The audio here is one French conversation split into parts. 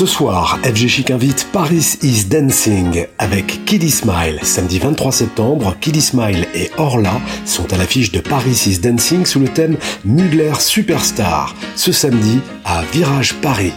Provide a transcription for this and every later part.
Ce soir, FG Chic invite Paris is Dancing avec Kiddy Smile. Samedi 23 septembre, Kiddy Smile et Orla sont à l'affiche de Paris is Dancing sous le thème Mugler Superstar. Ce samedi à Virage Paris.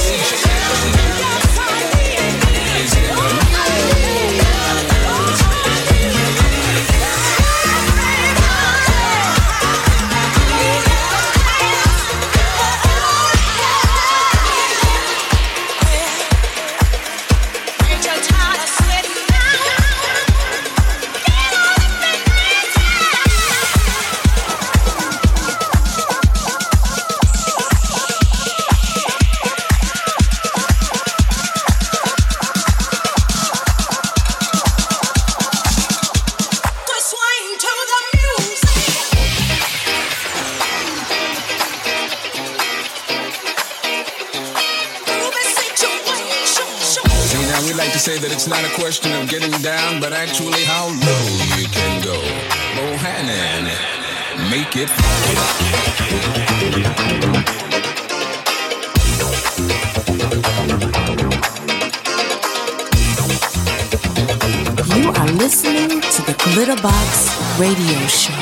Change. Box Radio Show.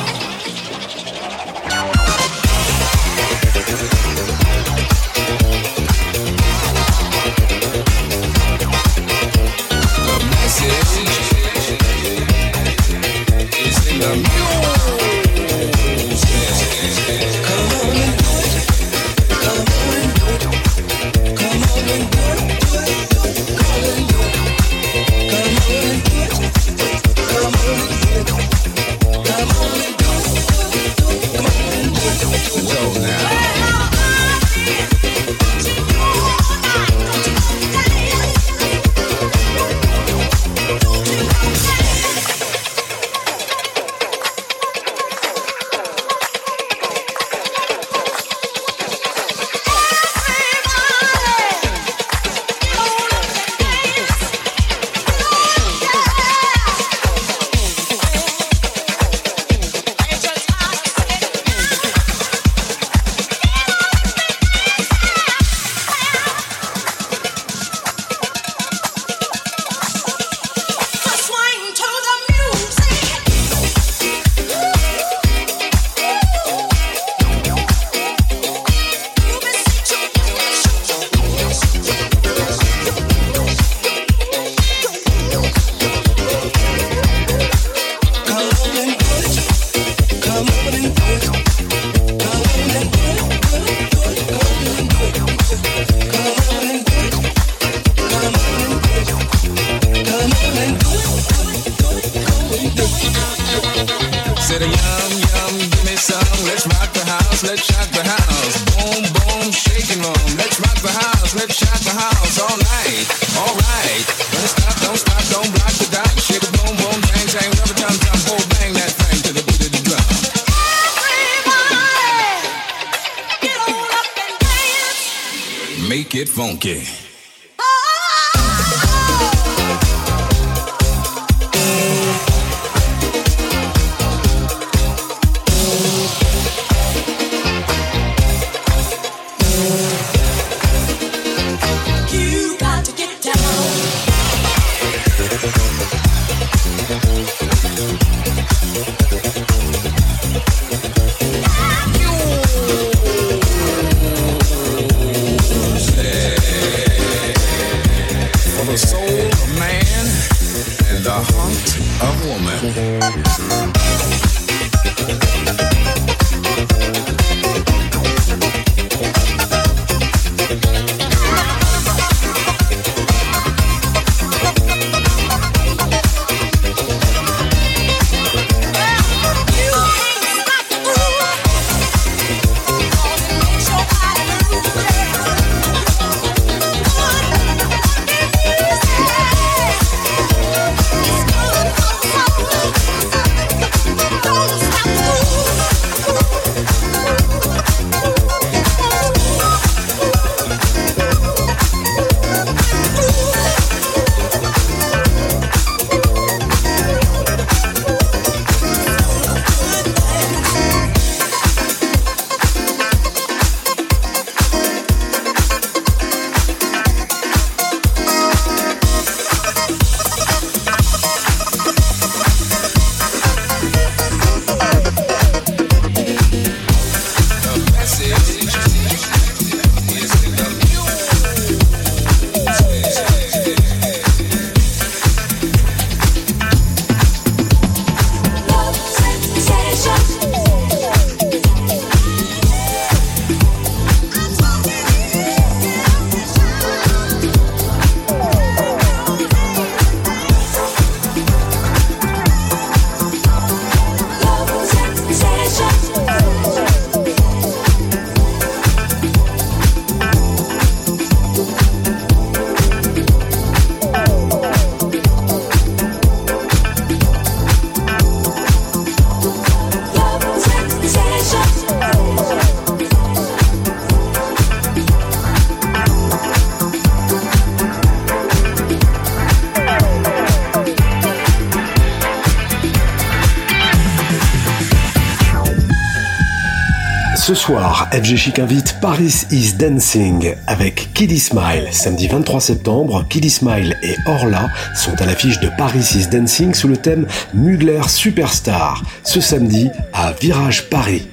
Soir, FG Chic invite Paris is Dancing avec Kiddy Smile. Samedi 23 septembre, Kiddy Smile et Orla sont à l'affiche de Paris is Dancing sous le thème Mugler Superstar. Ce samedi à Virage Paris.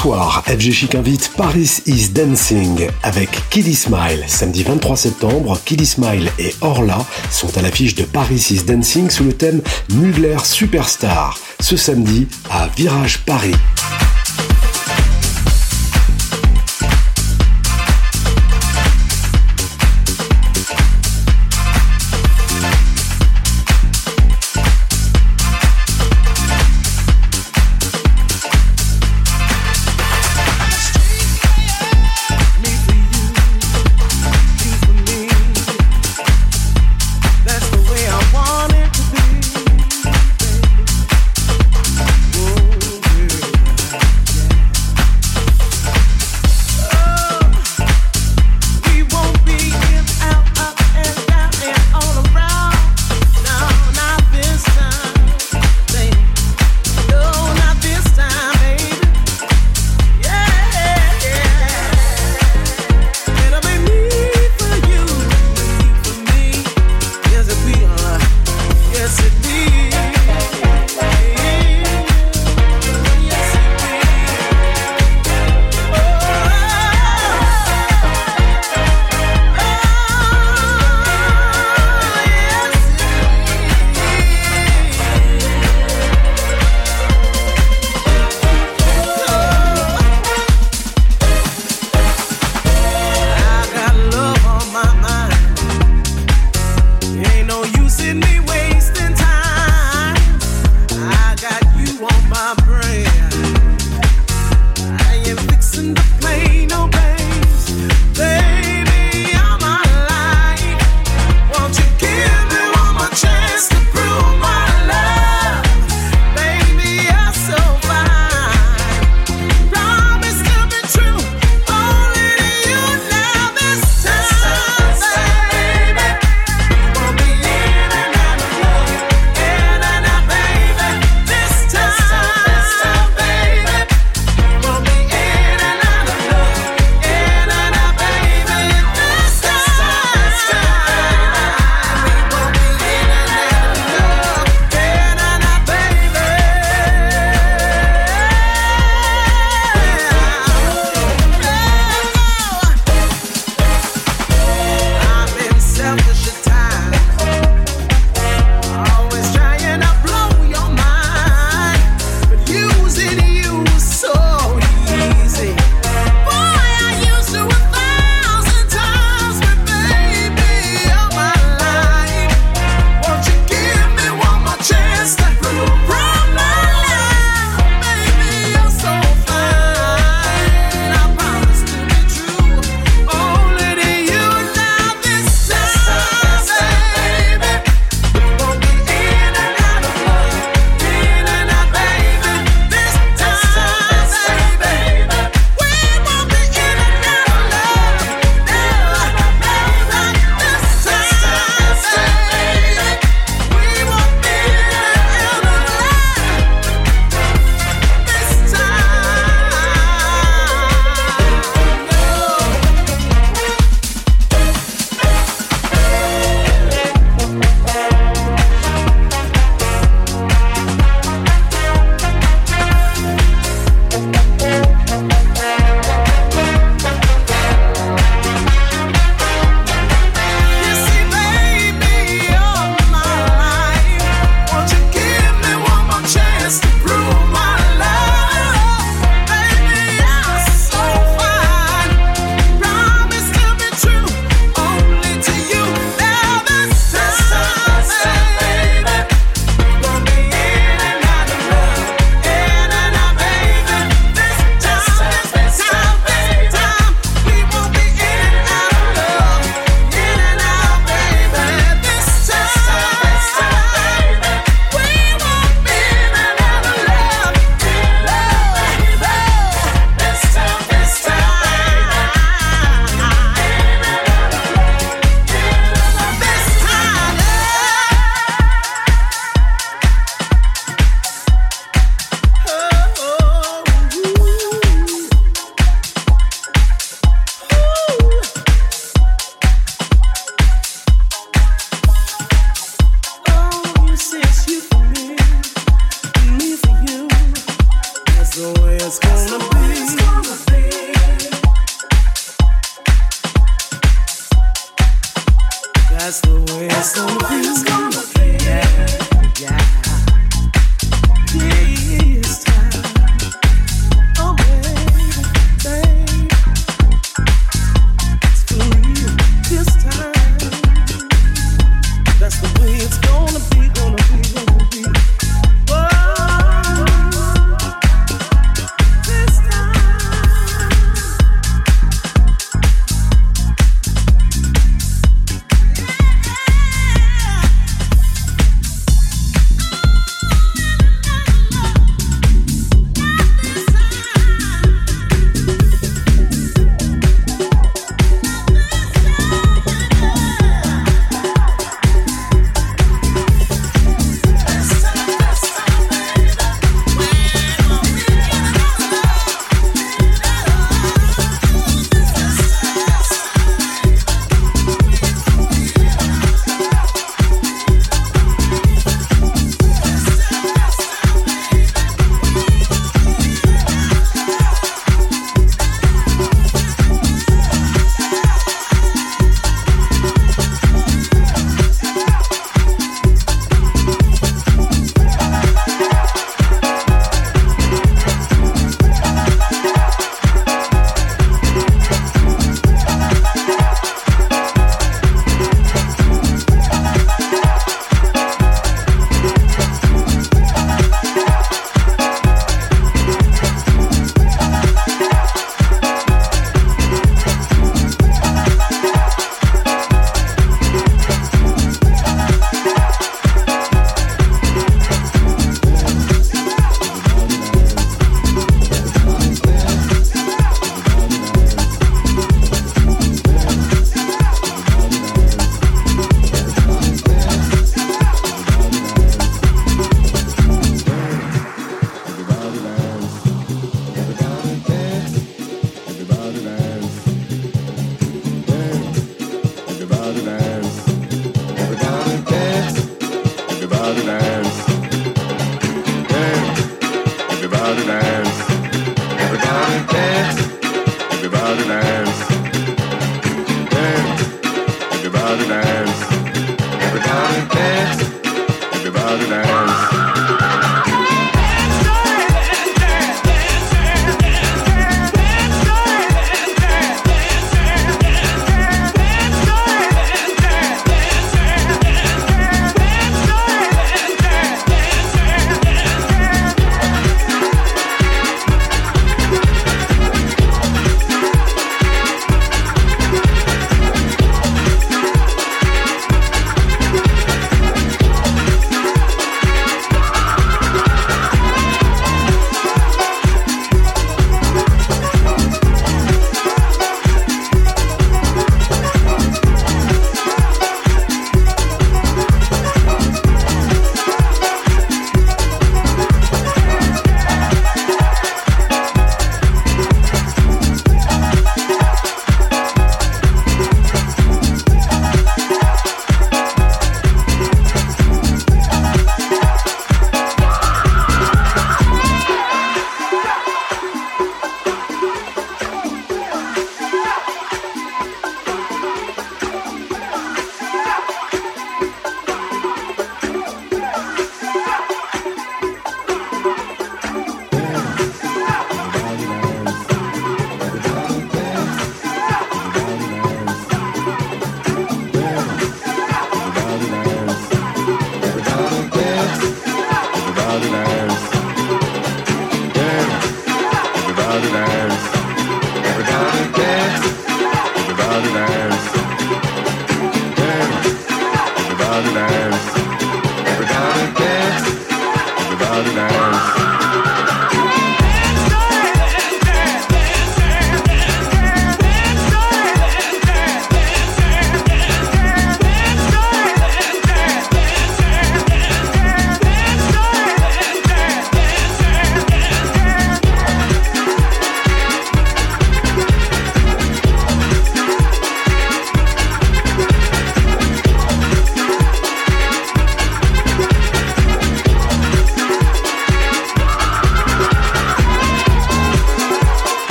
Soir, FG Chic invite Paris is Dancing avec Kiddy Smile. Samedi 23 septembre, Kiddy Smile et Orla sont à l'affiche de Paris is Dancing sous le thème Mugler Superstar. Ce samedi à Virage Paris.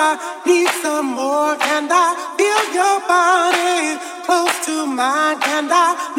I need some more, and I feel your body close to mine, and I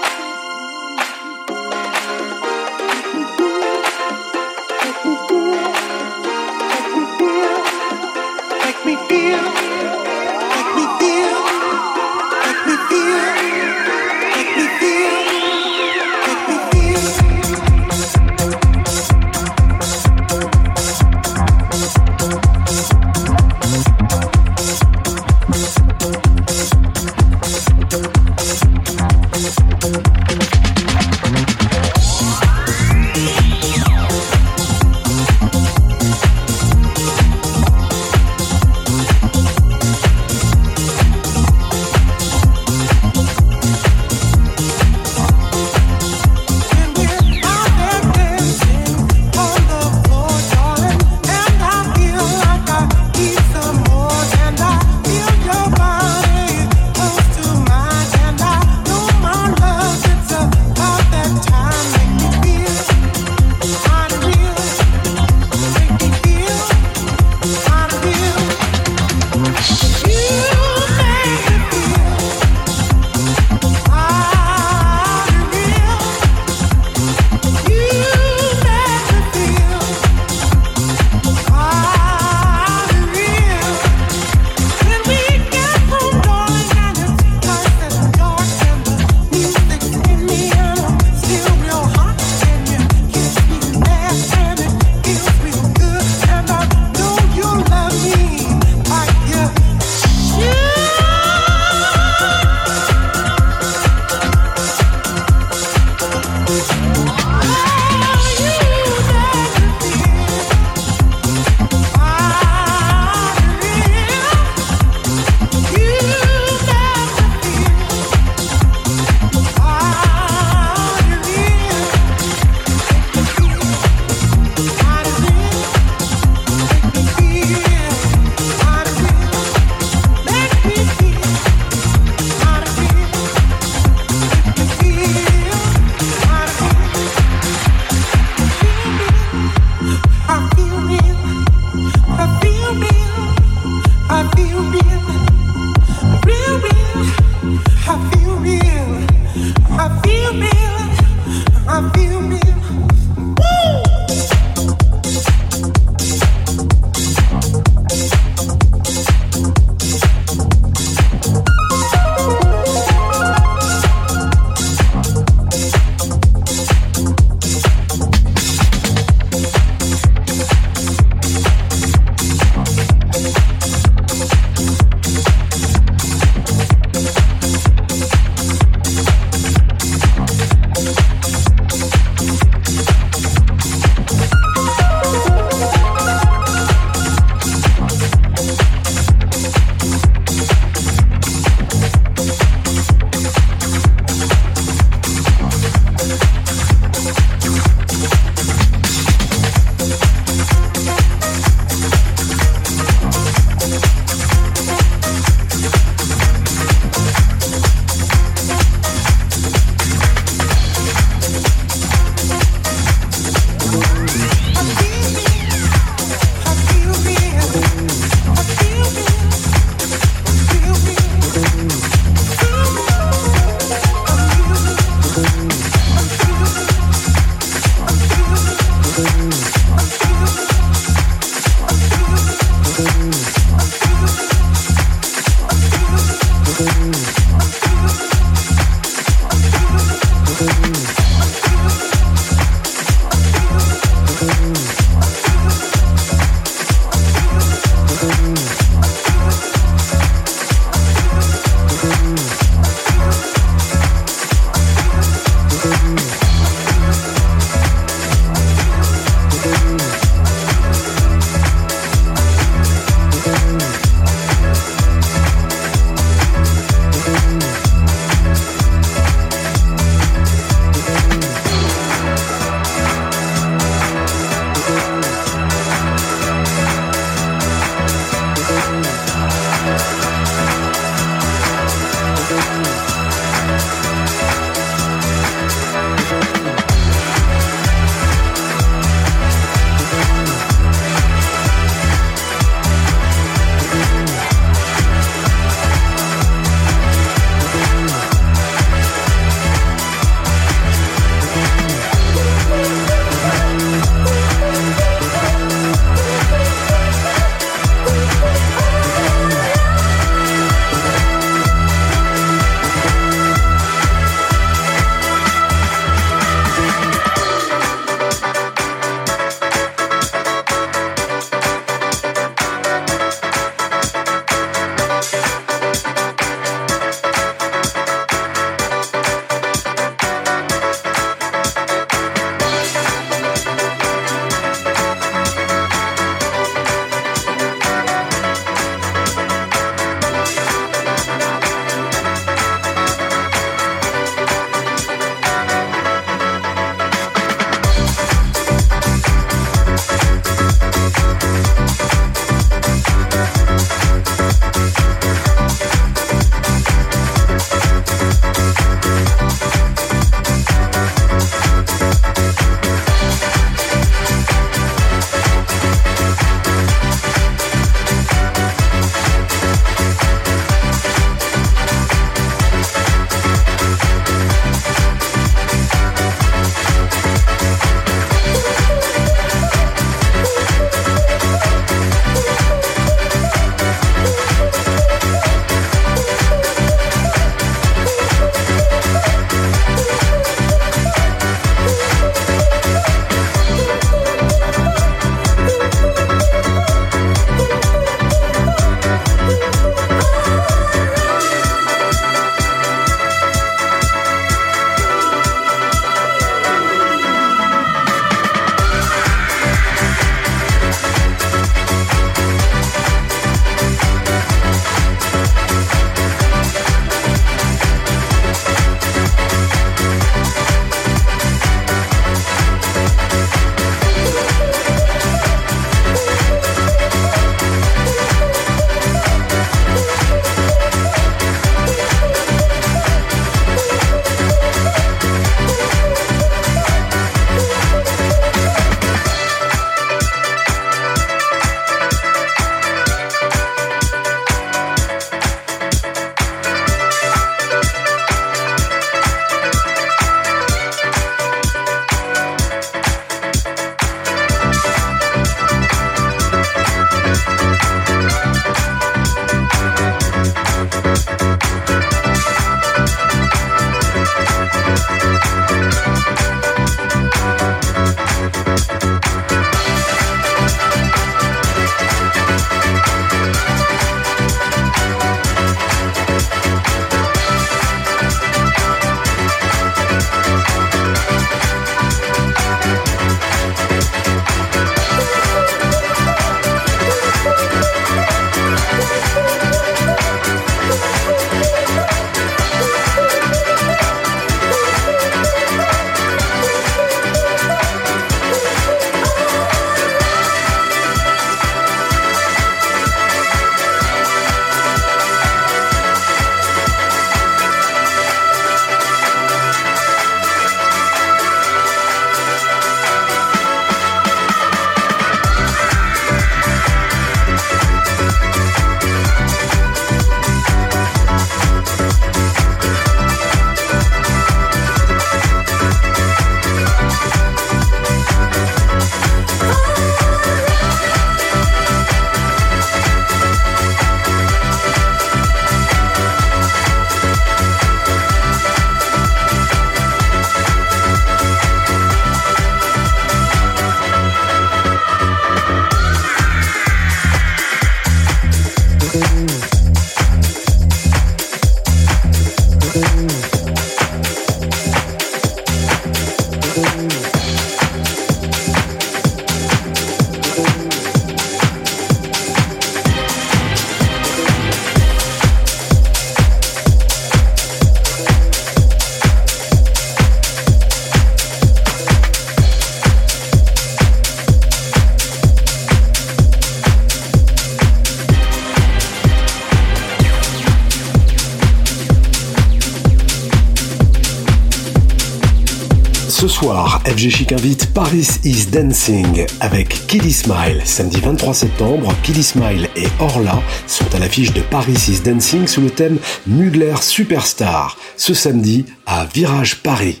FG Chic invite Paris is Dancing avec Kiddy Smile. Samedi 23 septembre, Kiddy Smile et Orla sont à l'affiche de Paris is Dancing sous le thème Mugler Superstar. Ce samedi à Virage Paris.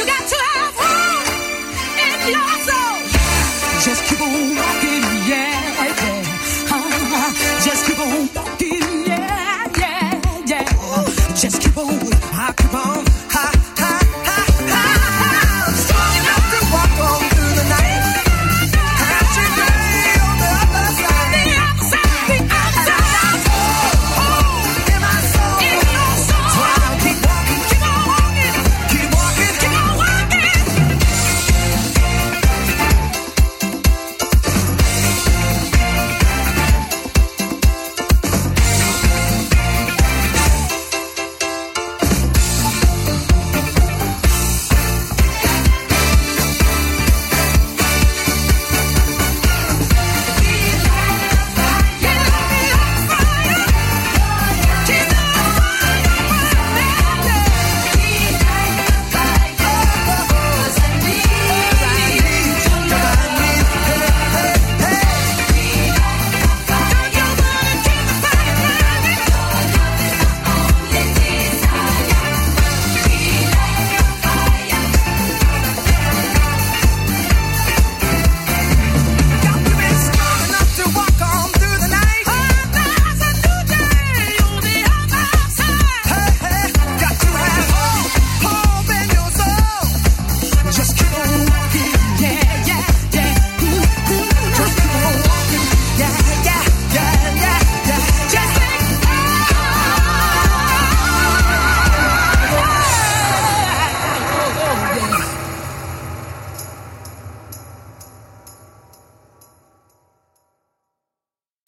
You got two.